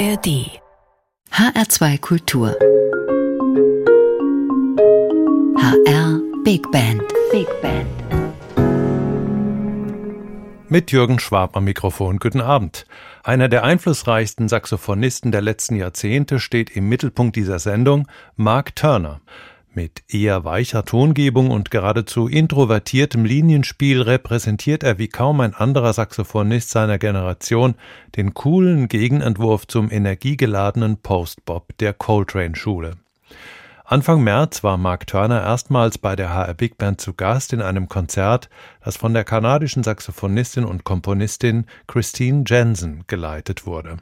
ARD HR2 Kultur HR Big Band Big Band mit Jürgen Schwab am Mikrofon. Guten Abend. Einer der einflussreichsten Saxophonisten der letzten Jahrzehnte steht im Mittelpunkt dieser Sendung, Mark Turner. Mit eher weicher Tongebung und geradezu introvertiertem Linienspiel repräsentiert er wie kaum ein anderer Saxophonist seiner Generation den coolen Gegenentwurf zum energiegeladenen Post-Bop der Coltrane-Schule. Anfang März war Mark Turner erstmals bei der HR Big Band zu Gast in einem Konzert, das von der kanadischen Saxophonistin und Komponistin Christine Jensen geleitet wurde.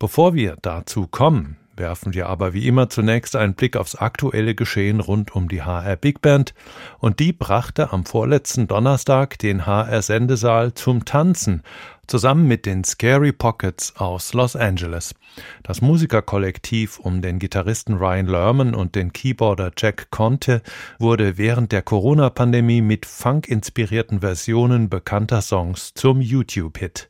Bevor wir dazu kommen, werfen wir aber wie immer zunächst einen Blick aufs aktuelle Geschehen rund um die HR Big Band. Und die brachte am vorletzten Donnerstag den HR Sendesaal zum Tanzen zusammen mit den Scary Pockets aus Los Angeles. Das Musikerkollektiv um den Gitarristen Ryan Lerman und den Keyboarder Jack Conte wurde während der Corona-Pandemie mit funk-inspirierten Versionen bekannter Songs zum YouTube-Hit.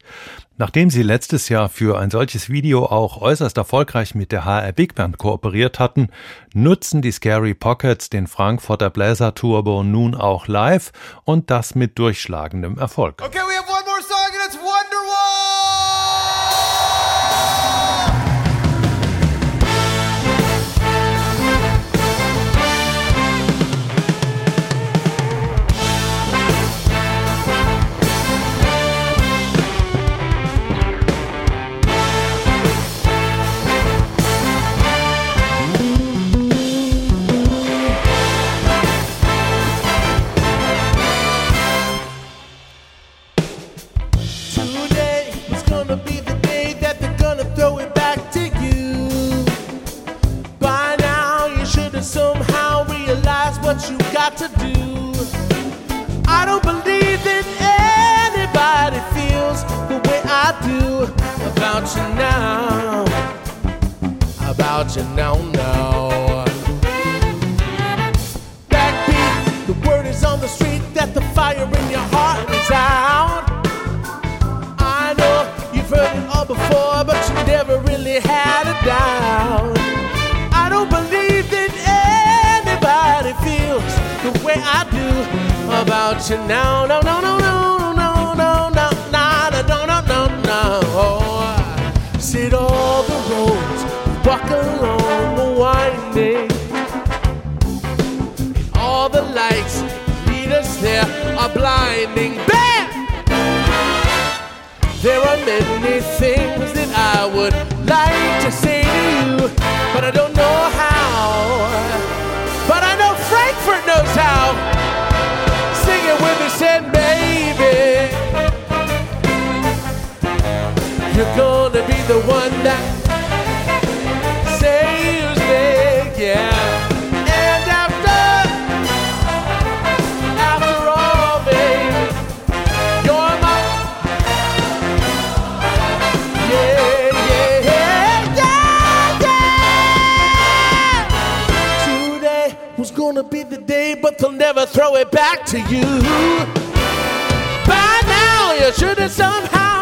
Nachdem sie letztes Jahr für ein solches Video auch äußerst erfolgreich mit der HR Big Band kooperiert hatten, nutzen die Scary Pockets den Frankfurter Bläser Turbo nun auch live und das mit durchschlagendem Erfolg. Okay, No, no, no, no, no, no, no, no, no, no, no, no, oh, no. Said all the roads walk along the winding. All the lights lead us there are blinding. Bam! Never throw it back to you. By now, you should have somehow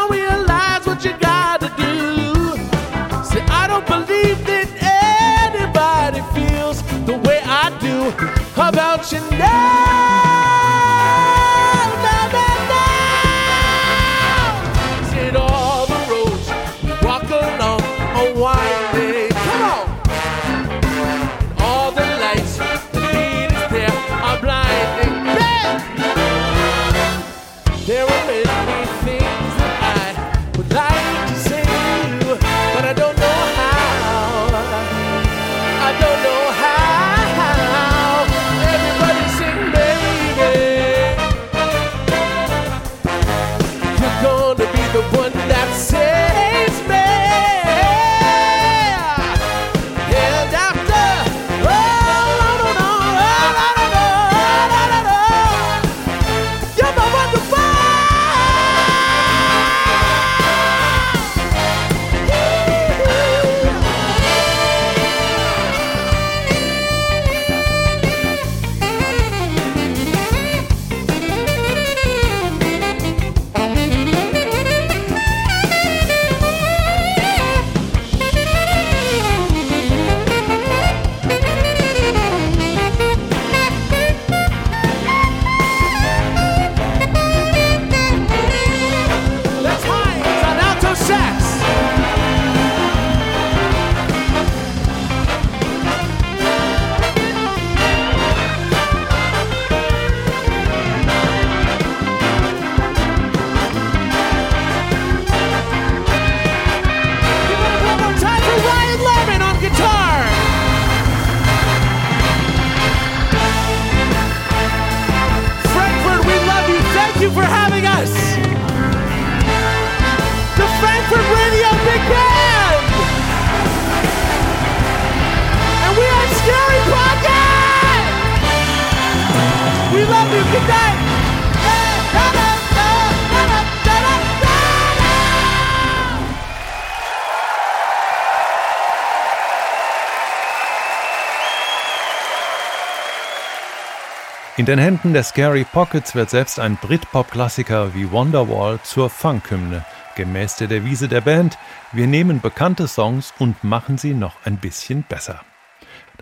In den Händen der Scary Pockets wird selbst ein Britpop-Klassiker wie Wonderwall zur Funkhymne, gemäß der Devise der Band, wir nehmen bekannte Songs und machen sie noch ein bisschen besser.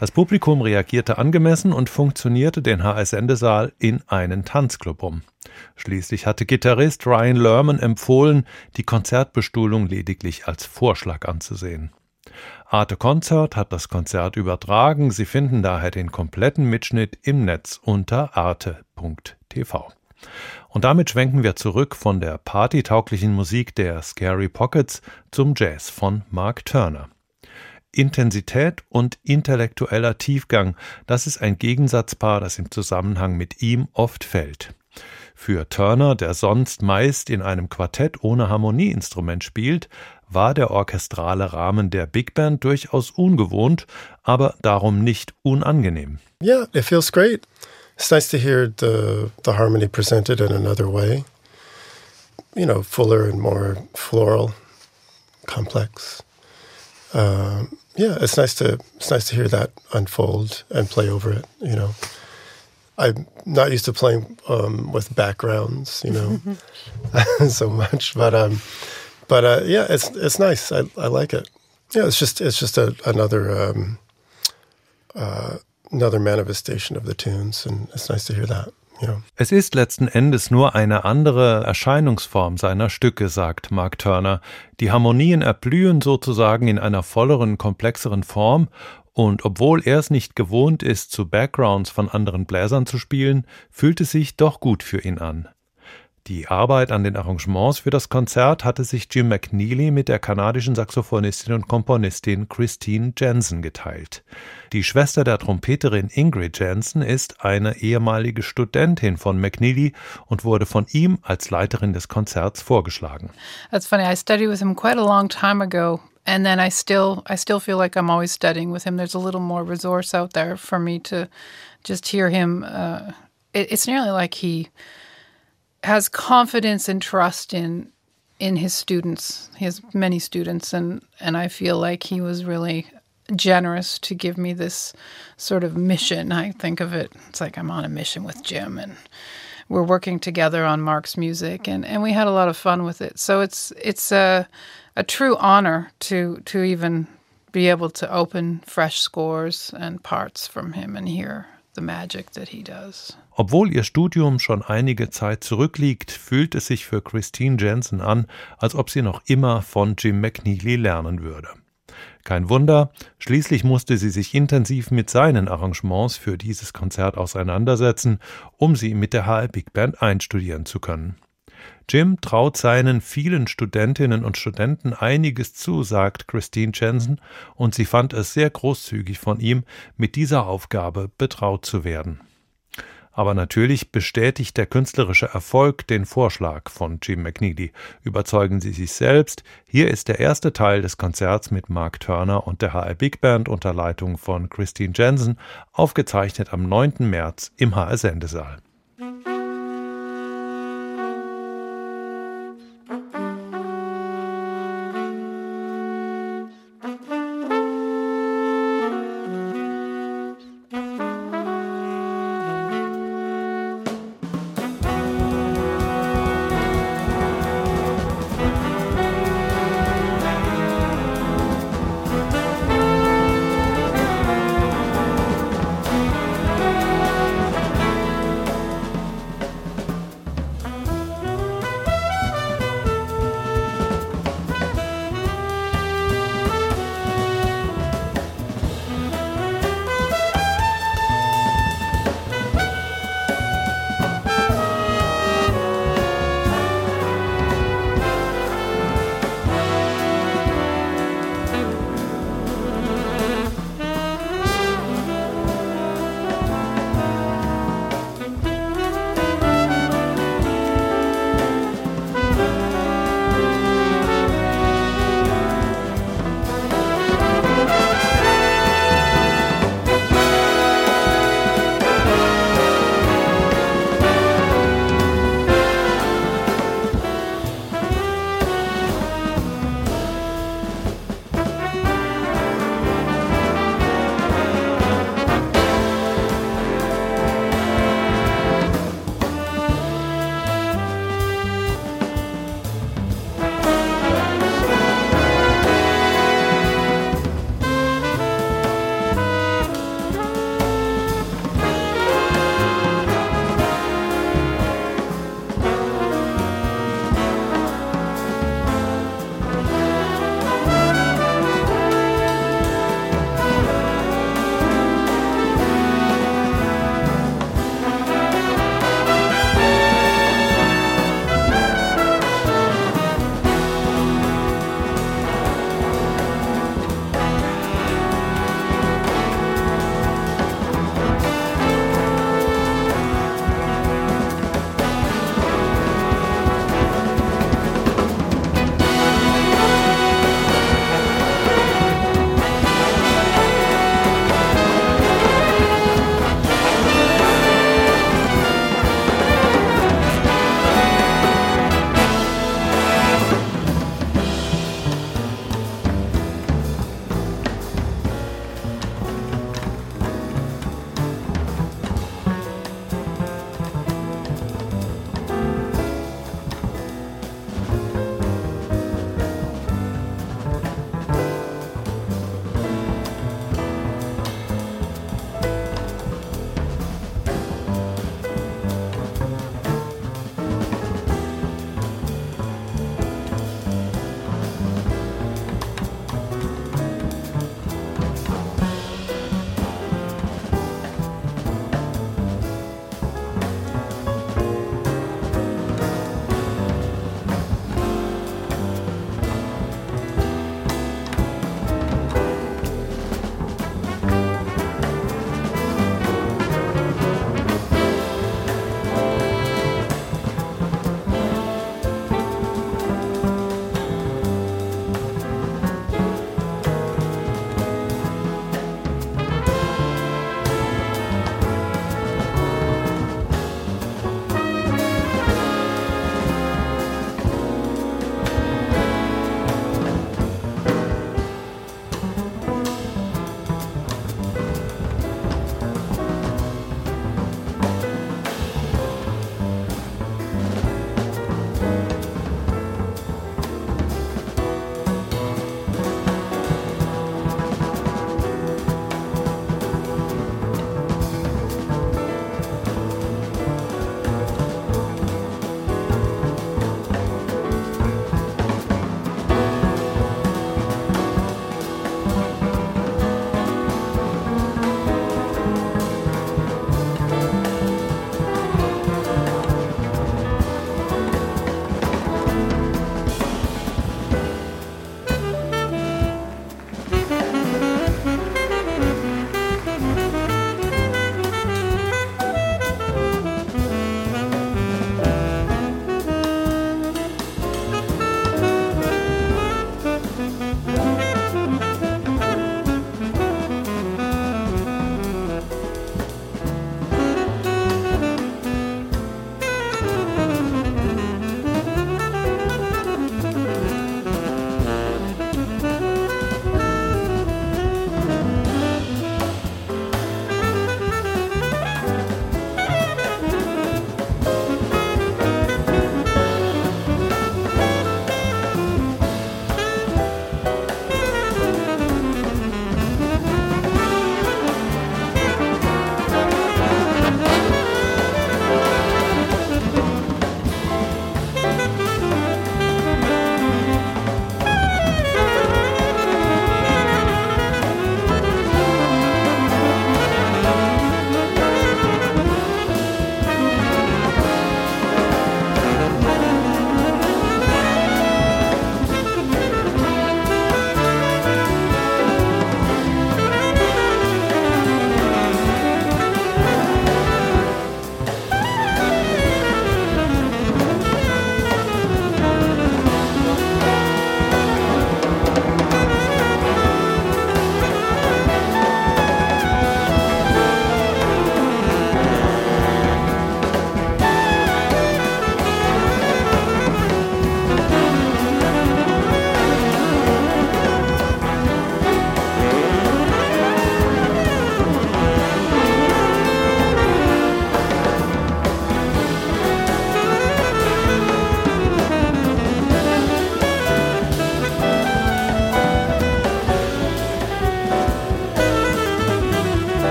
Das Publikum reagierte angemessen und funktionierte den HS-Sendesaal in einen Tanzclub um. Schließlich hatte Gitarrist Ryan Lerman empfohlen, die Konzertbestuhlung lediglich als Vorschlag anzusehen. Arte Concert hat das Konzert übertragen. Sie finden daher den kompletten Mitschnitt im Netz unter arte.tv. Und damit schwenken wir zurück von der partytauglichen Musik der Scary Pockets zum Jazz von Mark Turner. Intensität und intellektueller Tiefgang, das ist ein Gegensatzpaar, das im Zusammenhang mit ihm oft fällt. Für Turner, der sonst meist in einem Quartett ohne Harmonieinstrument spielt, war der orchestrale Rahmen der Big Band durchaus ungewohnt, aber darum nicht unangenehm. Yeah, it feels great. It's nice to hear the the harmony presented in another way. You know, fuller and more floral, complex. Yeah, it's nice to it's nice to hear that unfold and play over it. You know, I'm not used to playing um, with backgrounds, you know, so much, but um, but uh, yeah, it's it's nice. I I like it. Yeah, it's just it's just a, another um, uh, another manifestation of the tunes, and it's nice to hear that. Es ist letzten Endes nur eine andere Erscheinungsform seiner Stücke, sagt Mark Turner. Die Harmonien erblühen sozusagen in einer volleren, komplexeren Form, und obwohl er es nicht gewohnt ist, zu Backgrounds von anderen Bläsern zu spielen, fühlt es sich doch gut für ihn an. Die Arbeit an den Arrangements für das Konzert hatte sich Jim McNeely mit der kanadischen Saxophonistin und Komponistin Christine Jensen geteilt. Die Schwester der Trompeterin Ingrid Jensen ist eine ehemalige Studentin von McNeely und wurde von ihm als Leiterin des Konzerts vorgeschlagen. That's funny. I studied with him quite a long time ago. And then I still, I still feel like I'm always studying with him. There's a little more resource out there for me to just hear him. Uh, it, it's nearly like he has confidence and trust in in his students. He has many students, and and I feel like he was really generous to give me this sort of mission. I think of it. It's like I'm on a mission with Jim, and we're working together on Mark's music, and and we had a lot of fun with it. So it's it's a a true honor to to even be able to open fresh scores and parts from him and hear the magic that he does. Obwohl ihr Studium schon einige Zeit zurückliegt, fühlt es sich für Christine Jensen an, als ob sie noch immer von Jim McNeely lernen würde. Kein Wunder, schließlich musste sie sich intensiv mit seinen Arrangements für dieses Konzert auseinandersetzen, um sie mit der HR Big Band einstudieren zu können. Jim traut seinen vielen Studentinnen und Studenten einiges zu, sagt Christine Jensen, und sie fand es sehr großzügig von ihm, mit dieser Aufgabe betraut zu werden. Aber natürlich bestätigt der künstlerische Erfolg den Vorschlag von Jim McNeely. Überzeugen Sie sich selbst. Hier ist der erste Teil des Konzerts mit Mark Turner und der HR Big Band unter Leitung von Christine Jensen, aufgezeichnet am 9. März im HR Sendesaal.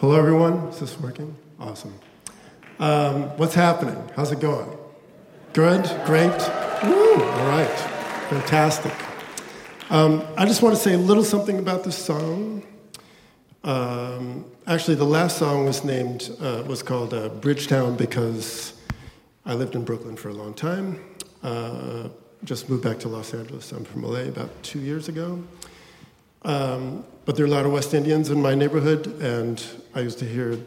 Hello, everyone. Is this working? Awesome. Um, what's happening? How's it going? Good? Great? Woo! All right. Fantastic. Um, I just want to say a little something about this song. Um, actually, the last song was named, uh, was called uh, Bridgetown because I lived in Brooklyn for a long time. Uh, just moved back to Los Angeles. I'm from LA about two years ago. Um, but there are a lot of West Indians in my neighborhood, and I used to hear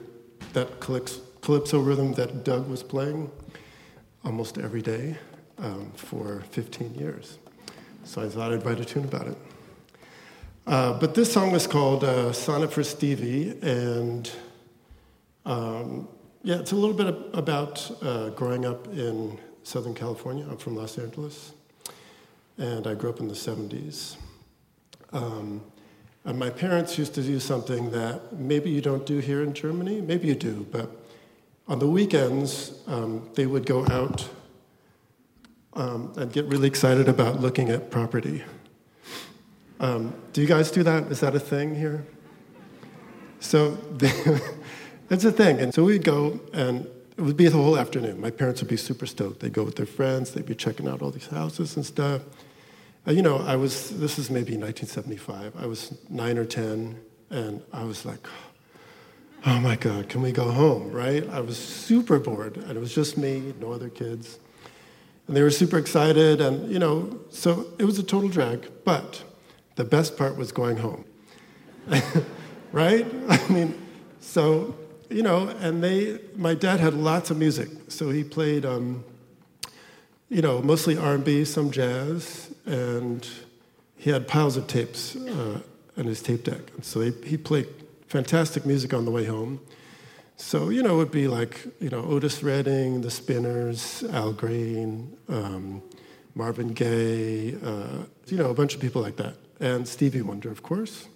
that calypso rhythm that Doug was playing almost every day um, for 15 years. So I thought I'd write a tune about it. Uh, but this song was called uh, Sonnet for Stevie, and um, yeah, it's a little bit about uh, growing up in Southern California. I'm from Los Angeles, and I grew up in the 70s. Um, and my parents used to do something that maybe you don't do here in Germany, maybe you do, but on the weekends, um, they would go out um, and get really excited about looking at property. Um, do you guys do that? Is that a thing here? So it's a thing. And so we'd go, and it would be the whole afternoon. My parents would be super stoked. They'd go with their friends, they'd be checking out all these houses and stuff. And, you know, I was, this is maybe 1975. I was nine or 10, and I was like, oh my God, can we go home, right? I was super bored, and it was just me, no other kids. And they were super excited, and, you know, so it was a total drag. But the best part was going home, right? I mean, so, you know, and they, my dad had lots of music. So he played, um, you know, mostly R&B, some jazz, and he had piles of tapes uh, his tape deck. And so he, he played fantastic music on the way home. So, you know, it would be like, you know, Otis Redding, The Spinners, Al Green, um, Marvin Gaye, uh, you know, a bunch of people like that. And Stevie Wonder, of course.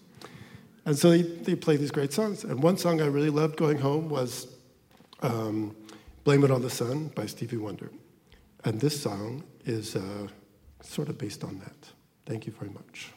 And so they, they play these great songs. And one song I really loved going home was um, Blame It on the Sun by Stevie Wonder. And this song is uh, sort of based on that. Thank you very much.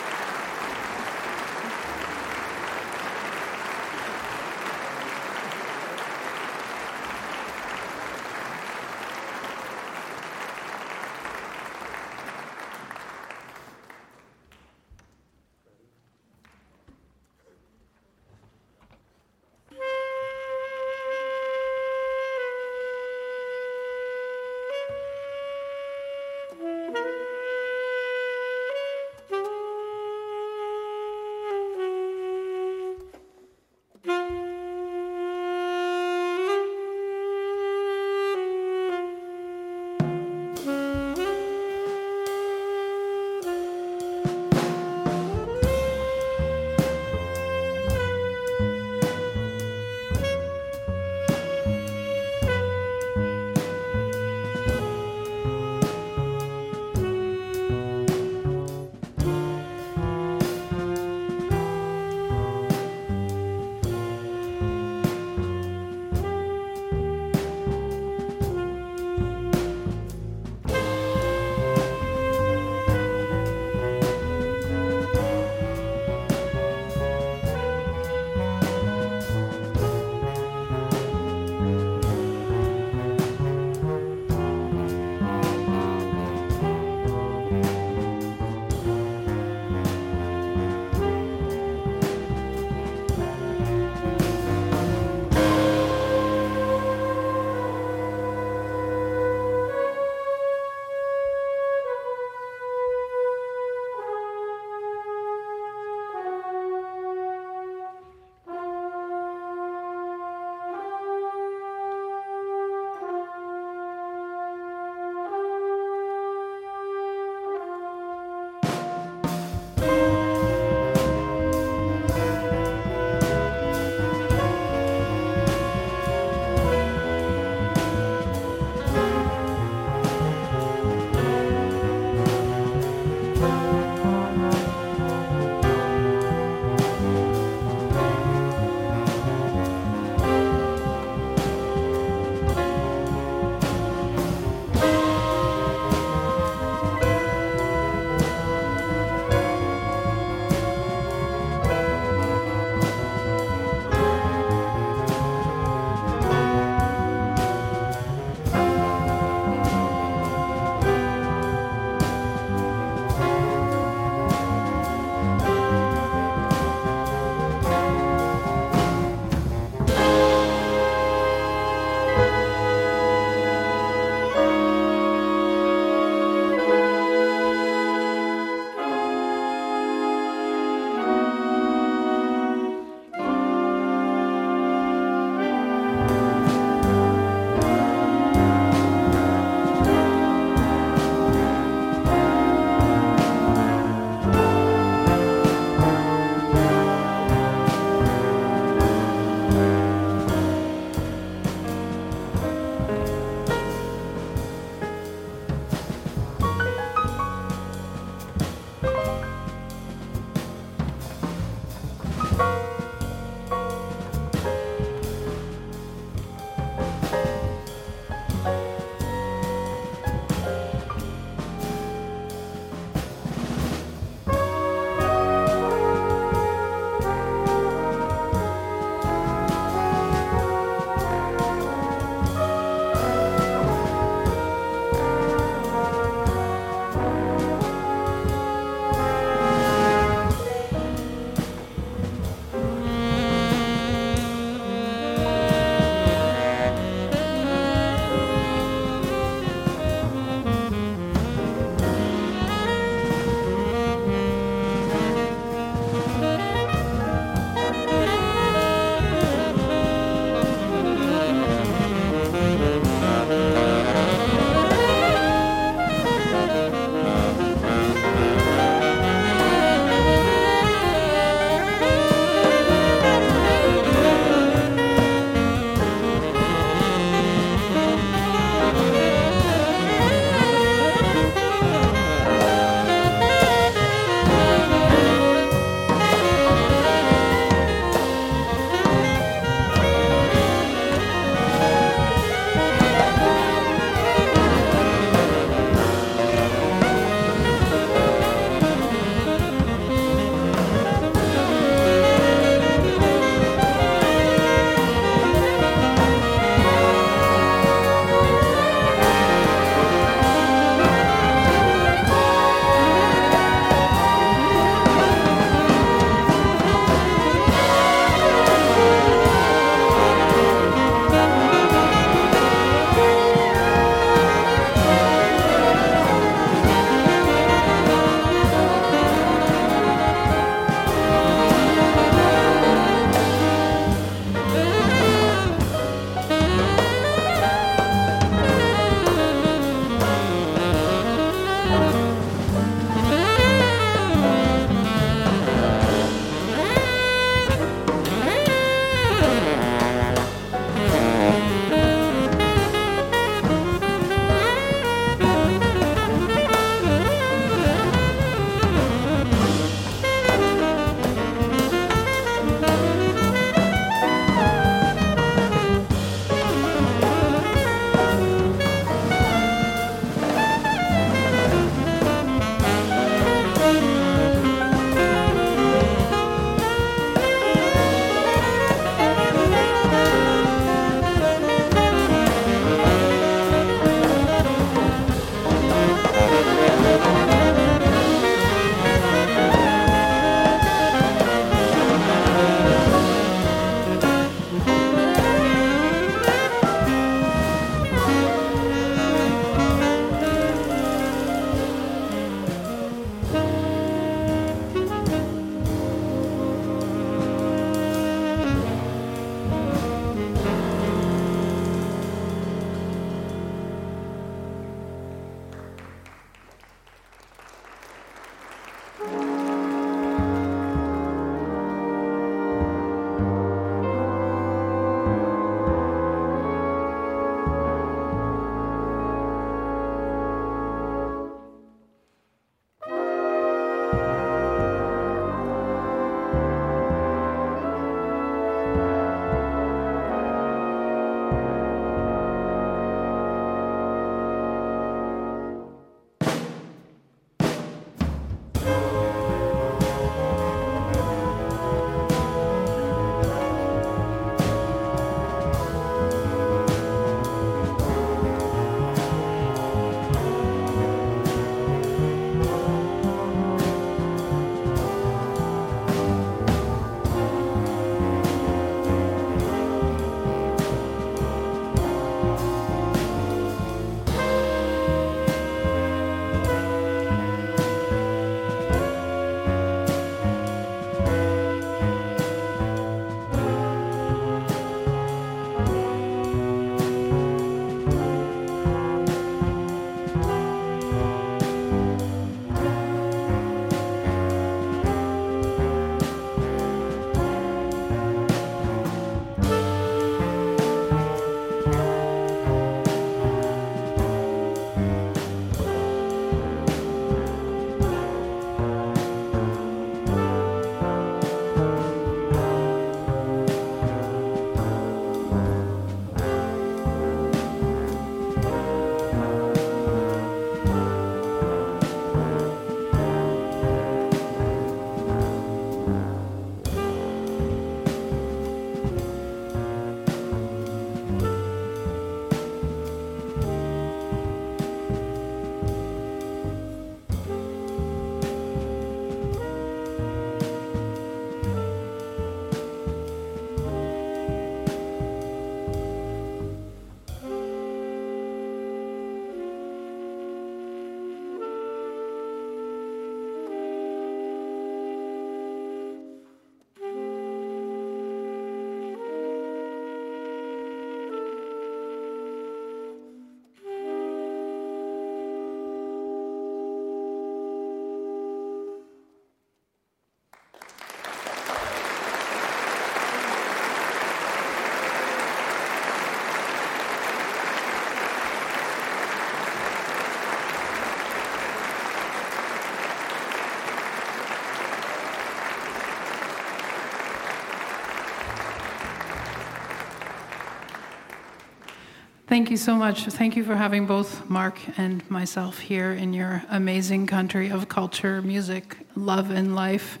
Thank you so much. Thank you for having both Mark and myself here in your amazing country of culture, music, love, and life.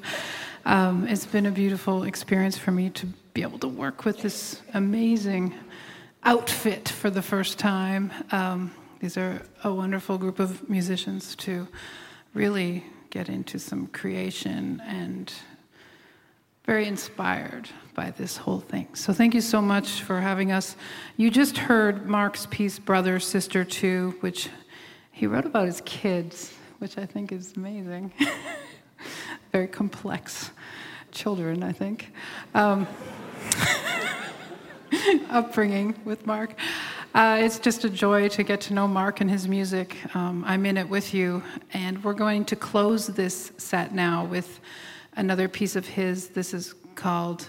Um, it's been a beautiful experience for me to be able to work with this amazing outfit for the first time. Um, these are a wonderful group of musicians to really get into some creation and very inspired by this whole thing. So thank you so much for having us. You just heard Mark's piece, Brother, Sister Two, which he wrote about his kids, which I think is amazing. very complex children, I think. Um, upbringing with Mark. Uh, it's just a joy to get to know Mark and his music. Um, I'm in it with you, and we're going to close this set now with another piece of his. This is called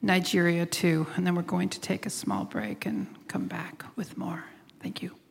Nigeria 2, and then we're going to take a small break and come back with more. Thank you.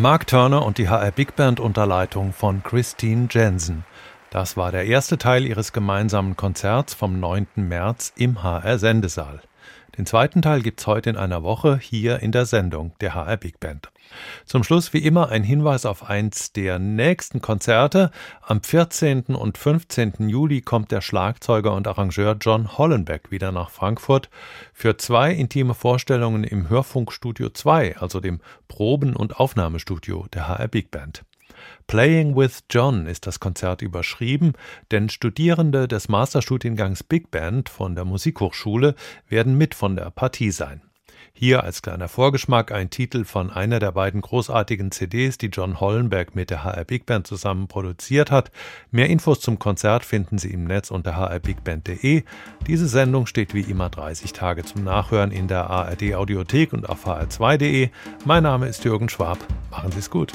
Mark Turner und die HR Big Band unter Leitung von Christine Jensen. Das war der erste Teil ihres gemeinsamen Konzerts vom 9. März im HR Sendesaal. Den zweiten Teil gibt's heute in einer Woche hier in der Sendung der HR Big Band. Zum Schluss wie immer ein Hinweis auf eins der nächsten Konzerte. Am 14. und 15. Juli kommt der Schlagzeuger und Arrangeur John Hollenbeck wieder nach Frankfurt für zwei intime Vorstellungen im Hörfunkstudio 2, also dem Proben- und Aufnahmestudio der HR Big Band. Playing with John ist das Konzert überschrieben, denn Studierende des Masterstudiengangs Big Band von der Musikhochschule werden mit von der Partie sein. Hier als kleiner Vorgeschmack ein Titel von einer der beiden großartigen CDs, die John Hollenberg mit der HR Big Band zusammen produziert hat. Mehr Infos zum Konzert finden Sie im Netz unter hrbigband.de. Diese Sendung steht wie immer 30 Tage zum Nachhören in der ARD Audiothek und auf hr2.de. Mein Name ist Jürgen Schwab. Machen Sie es gut.